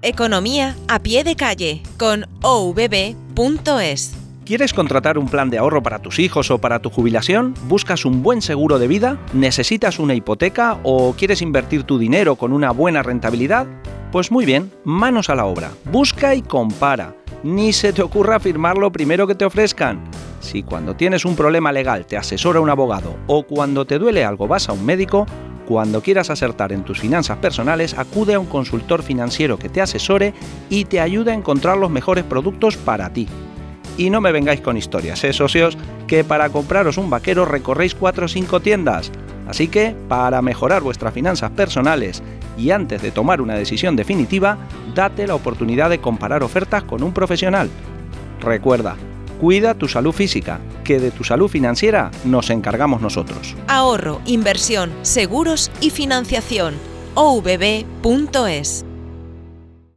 Economía a pie de calle con ovb.es. ¿Quieres contratar un plan de ahorro para tus hijos o para tu jubilación? ¿Buscas un buen seguro de vida? ¿Necesitas una hipoteca o quieres invertir tu dinero con una buena rentabilidad? Pues muy bien, manos a la obra. Busca y compara. Ni se te ocurra firmar lo primero que te ofrezcan. Si cuando tienes un problema legal te asesora un abogado o cuando te duele algo vas a un médico, cuando quieras acertar en tus finanzas personales, acude a un consultor financiero que te asesore y te ayude a encontrar los mejores productos para ti. Y no me vengáis con historias, ¿eh, socios? Que para compraros un vaquero recorréis 4 o 5 tiendas. Así que, para mejorar vuestras finanzas personales y antes de tomar una decisión definitiva, date la oportunidad de comparar ofertas con un profesional. Recuerda, Cuida tu salud física, que de tu salud financiera nos encargamos nosotros. Ahorro, inversión, seguros y financiación. ovb.es